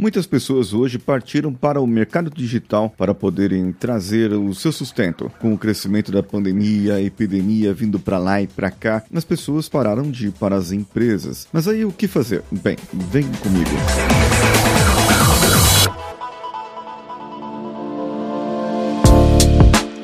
Muitas pessoas hoje partiram para o mercado digital para poderem trazer o seu sustento. Com o crescimento da pandemia, a epidemia vindo para lá e para cá, as pessoas pararam de ir para as empresas. Mas aí o que fazer? Bem, vem comigo.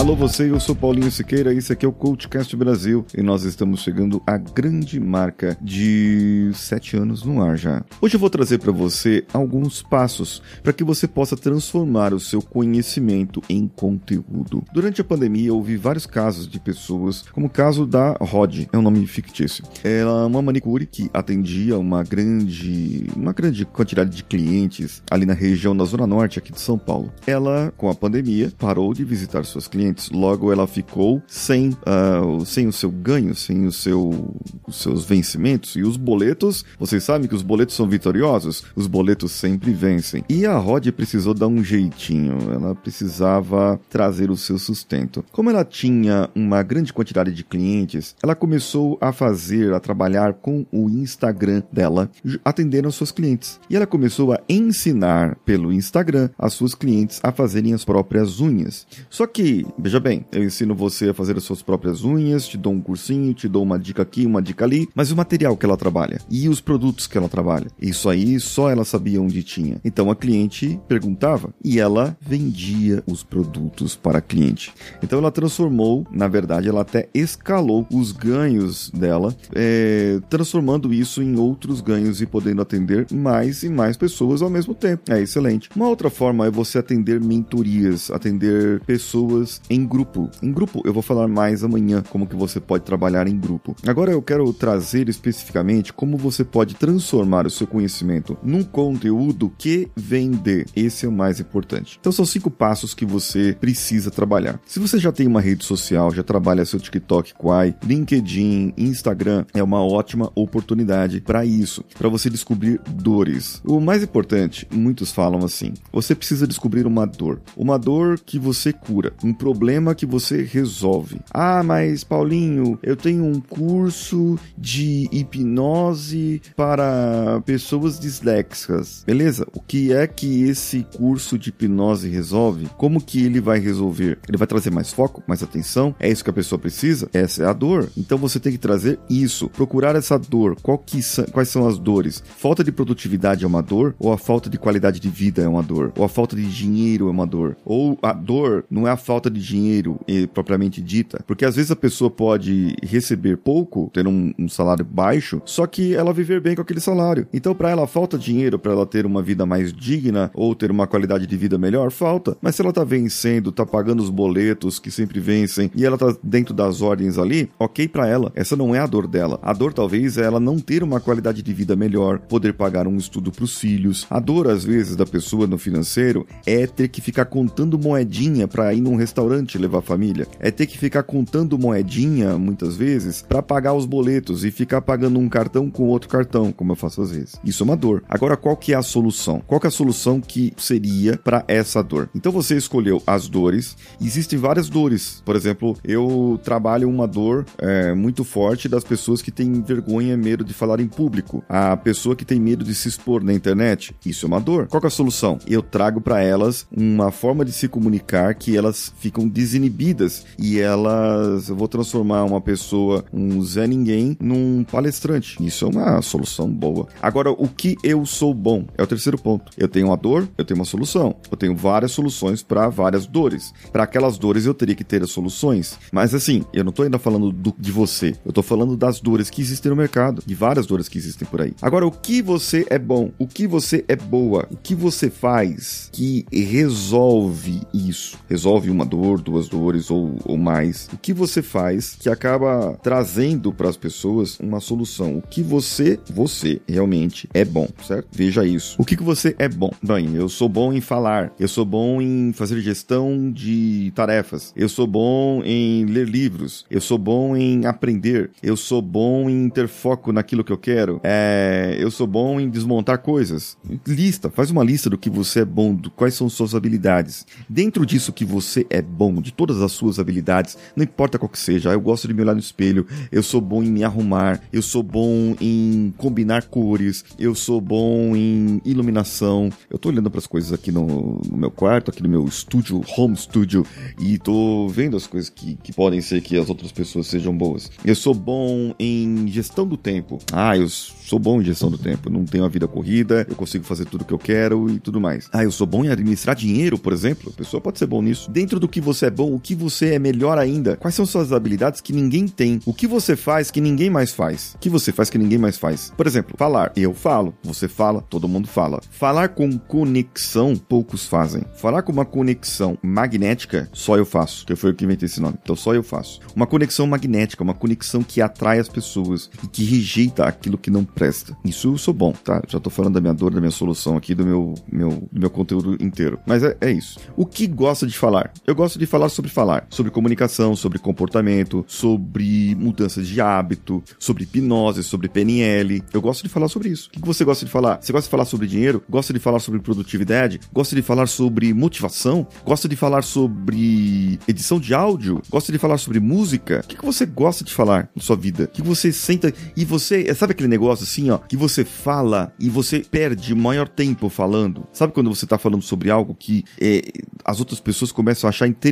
Alô você, eu sou Paulinho Siqueira, esse aqui é o Coachcast Brasil e nós estamos chegando à grande marca de sete anos no ar já. Hoje eu vou trazer para você alguns passos para que você possa transformar o seu conhecimento em conteúdo. Durante a pandemia, houve vários casos de pessoas, como o caso da Rod, é um nome fictício. Ela é uma manicure que atendia uma grande, uma grande quantidade de clientes ali na região da Zona Norte aqui de São Paulo. Ela, com a pandemia, parou de visitar seus clientes Logo, ela ficou sem, uh, sem o seu ganho, sem o seu, os seus vencimentos. E os boletos, vocês sabem que os boletos são vitoriosos? Os boletos sempre vencem. E a Rod precisou dar um jeitinho. Ela precisava trazer o seu sustento. Como ela tinha uma grande quantidade de clientes, ela começou a fazer, a trabalhar com o Instagram dela, atendendo aos seus clientes. E ela começou a ensinar pelo Instagram as suas clientes a fazerem as próprias unhas. Só que Veja bem, eu ensino você a fazer as suas próprias unhas, te dou um cursinho, te dou uma dica aqui, uma dica ali, mas o material que ela trabalha e os produtos que ela trabalha, isso aí só ela sabia onde tinha. Então a cliente perguntava e ela vendia os produtos para a cliente. Então ela transformou, na verdade, ela até escalou os ganhos dela, é, transformando isso em outros ganhos e podendo atender mais e mais pessoas ao mesmo tempo. É excelente. Uma outra forma é você atender mentorias, atender pessoas em grupo. Em grupo eu vou falar mais amanhã como que você pode trabalhar em grupo. Agora eu quero trazer especificamente como você pode transformar o seu conhecimento num conteúdo que vender. Esse é o mais importante. Então são cinco passos que você precisa trabalhar. Se você já tem uma rede social, já trabalha seu TikTok, Quai, LinkedIn, Instagram, é uma ótima oportunidade para isso, para você descobrir dores. O mais importante, muitos falam assim, você precisa descobrir uma dor, uma dor que você cura, um problema problema que você resolve. Ah, mas Paulinho, eu tenho um curso de hipnose para pessoas disléxicas. Beleza? O que é que esse curso de hipnose resolve? Como que ele vai resolver? Ele vai trazer mais foco, mais atenção? É isso que a pessoa precisa? Essa é a dor. Então você tem que trazer isso, procurar essa dor. Quais são as dores? Falta de produtividade é uma dor? Ou a falta de qualidade de vida é uma dor? Ou a falta de dinheiro é uma dor? Ou a dor não é a falta de dinheiro propriamente dita, porque às vezes a pessoa pode receber pouco, ter um, um salário baixo, só que ela viver bem com aquele salário. Então, para ela falta dinheiro para ela ter uma vida mais digna ou ter uma qualidade de vida melhor, falta. Mas se ela tá vencendo, tá pagando os boletos que sempre vencem e ela tá dentro das ordens ali, ok para ela. Essa não é a dor dela. A dor talvez é ela não ter uma qualidade de vida melhor, poder pagar um estudo para os filhos. A dor às vezes da pessoa no financeiro é ter que ficar contando moedinha para ir num restaurante levar a família. É ter que ficar contando moedinha, muitas vezes, para pagar os boletos e ficar pagando um cartão com outro cartão, como eu faço às vezes. Isso é uma dor. Agora, qual que é a solução? Qual que é a solução que seria para essa dor? Então você escolheu as dores. Existem várias dores. Por exemplo, eu trabalho uma dor é, muito forte das pessoas que têm vergonha medo de falar em público. A pessoa que tem medo de se expor na internet. Isso é uma dor. Qual é a solução? Eu trago para elas uma forma de se comunicar que elas ficam desinibidas e elas vou transformar uma pessoa, um Zé Ninguém, num palestrante. Isso é uma solução boa. Agora, o que eu sou bom é o terceiro ponto. Eu tenho uma dor, eu tenho uma solução. Eu tenho várias soluções para várias dores. Para aquelas dores eu teria que ter as soluções. Mas assim, eu não tô ainda falando do, de você. Eu tô falando das dores que existem no mercado, de várias dores que existem por aí. Agora, o que você é bom? O que você é boa? O que você faz que resolve isso? Resolve uma dor dor, duas dores ou, ou mais. O que você faz que acaba trazendo para as pessoas uma solução? O que você, você realmente é bom, certo? Veja isso. O que, que você é bom? Bem, eu sou bom em falar, eu sou bom em fazer gestão de tarefas, eu sou bom em ler livros, eu sou bom em aprender, eu sou bom em ter foco naquilo que eu quero, é, eu sou bom em desmontar coisas. Lista, faz uma lista do que você é bom, do, quais são suas habilidades. Dentro disso que você é bom, bom de todas as suas habilidades, não importa qual que seja. Eu gosto de me olhar no espelho, eu sou bom em me arrumar, eu sou bom em combinar cores, eu sou bom em iluminação. Eu tô olhando para as coisas aqui no, no, meu quarto, aqui no meu estúdio, home studio, e tô vendo as coisas que, que podem ser que as outras pessoas sejam boas. Eu sou bom em gestão do tempo. Ah, eu sou bom em gestão do tempo. Não tenho a vida corrida, eu consigo fazer tudo o que eu quero e tudo mais. Ah, eu sou bom em administrar dinheiro, por exemplo. A pessoa pode ser bom nisso. Dentro do que você é bom, o que você é melhor ainda? Quais são suas habilidades que ninguém tem? O que você faz que ninguém mais faz? O que você faz que ninguém mais faz? Por exemplo, falar. Eu falo, você fala, todo mundo fala. Falar com conexão, poucos fazem. Falar com uma conexão magnética, só eu faço, que foi eu que inventei esse nome. Então só eu faço. Uma conexão magnética, uma conexão que atrai as pessoas e que rejeita aquilo que não presta. Isso eu sou bom, tá? Já tô falando da minha dor, da minha solução aqui, do meu, meu, do meu conteúdo inteiro. Mas é, é isso. O que gosta de falar? Eu gosto de falar sobre falar. Sobre comunicação, sobre comportamento, sobre mudança de hábito, sobre hipnose, sobre PNL. Eu gosto de falar sobre isso. O que você gosta de falar? Você gosta de falar sobre dinheiro? Gosta de falar sobre produtividade? Gosta de falar sobre motivação? Gosta de falar sobre edição de áudio? Gosta de falar sobre música? O que você gosta de falar na sua vida? O que você senta e você. Sabe aquele negócio assim, ó? Que você fala e você perde o maior tempo falando. Sabe quando você tá falando sobre algo que é, as outras pessoas começam a achar interessante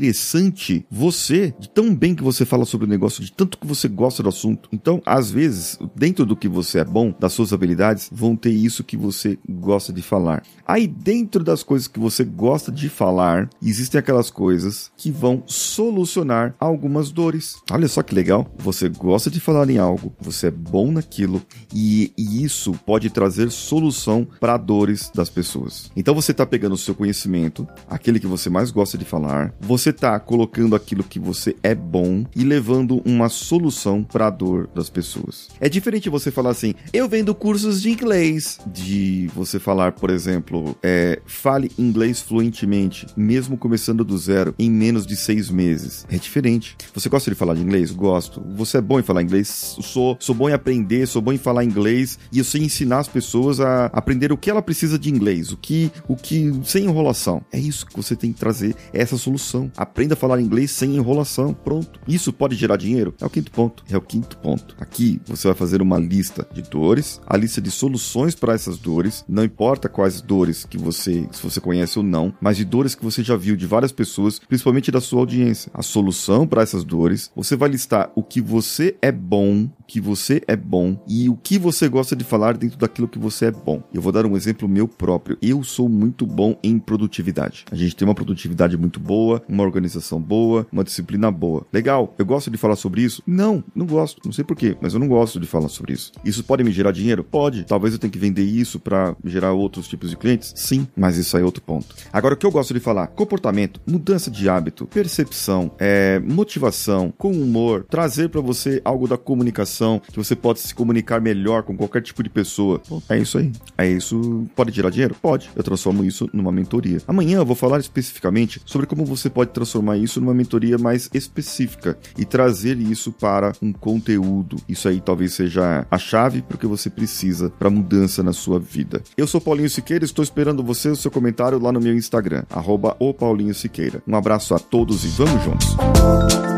você, de tão bem que você fala sobre o negócio, de tanto que você gosta do assunto. Então, às vezes, dentro do que você é bom, das suas habilidades, vão ter isso que você gosta de falar. Aí, dentro das coisas que você gosta de falar, existem aquelas coisas que vão solucionar algumas dores. Olha só que legal. Você gosta de falar em algo, você é bom naquilo e, e isso pode trazer solução para dores das pessoas. Então você está pegando o seu conhecimento, aquele que você mais gosta de falar, você está colocando aquilo que você é bom e levando uma solução para a dor das pessoas. É diferente você falar assim, eu vendo cursos de inglês, de você falar, por exemplo, é, fale inglês fluentemente, mesmo começando do zero, em menos de seis meses. É diferente. Você gosta de falar de inglês? Gosto. Você é bom em falar inglês? Sou. Sou bom em aprender, sou bom em falar inglês e eu sei ensinar as pessoas a aprender o que ela precisa de inglês, o que, o que sem enrolação. É isso que você tem que trazer, é essa solução. Aprenda a falar inglês sem enrolação. Pronto. Isso pode gerar dinheiro? É o quinto ponto. É o quinto ponto. Aqui você vai fazer uma lista de dores, a lista de soluções para essas dores, não importa quais dores que você, se você conhece ou não, mas de dores que você já viu de várias pessoas, principalmente da sua audiência. A solução para essas dores, você vai listar o que você é bom, que você é bom e o que você gosta de falar dentro daquilo que você é bom. Eu vou dar um exemplo meu próprio. Eu sou muito bom em produtividade. A gente tem uma produtividade muito boa, uma organização boa, uma disciplina boa. Legal. Eu gosto de falar sobre isso? Não, não gosto. Não sei porquê, mas eu não gosto de falar sobre isso. Isso pode me gerar dinheiro? Pode. Talvez eu tenha que vender isso para gerar outros tipos de clientes? Sim, mas isso aí é outro ponto. Agora, o que eu gosto de falar? Comportamento, mudança de hábito, percepção, é, motivação, com humor, trazer para você algo da comunicação, que você pode se comunicar melhor com qualquer tipo de pessoa. É isso aí. É isso. Pode gerar dinheiro? Pode. Eu transformo isso numa mentoria. Amanhã eu vou falar especificamente sobre como você pode transformar isso numa mentoria mais específica e trazer isso para um conteúdo. Isso aí talvez seja a chave para o que você precisa para mudança na sua vida. Eu sou Paulinho Siqueira, estou esperando você o seu comentário lá no meu Instagram, arroba o Paulinho Siqueira. Um abraço a todos e vamos juntos!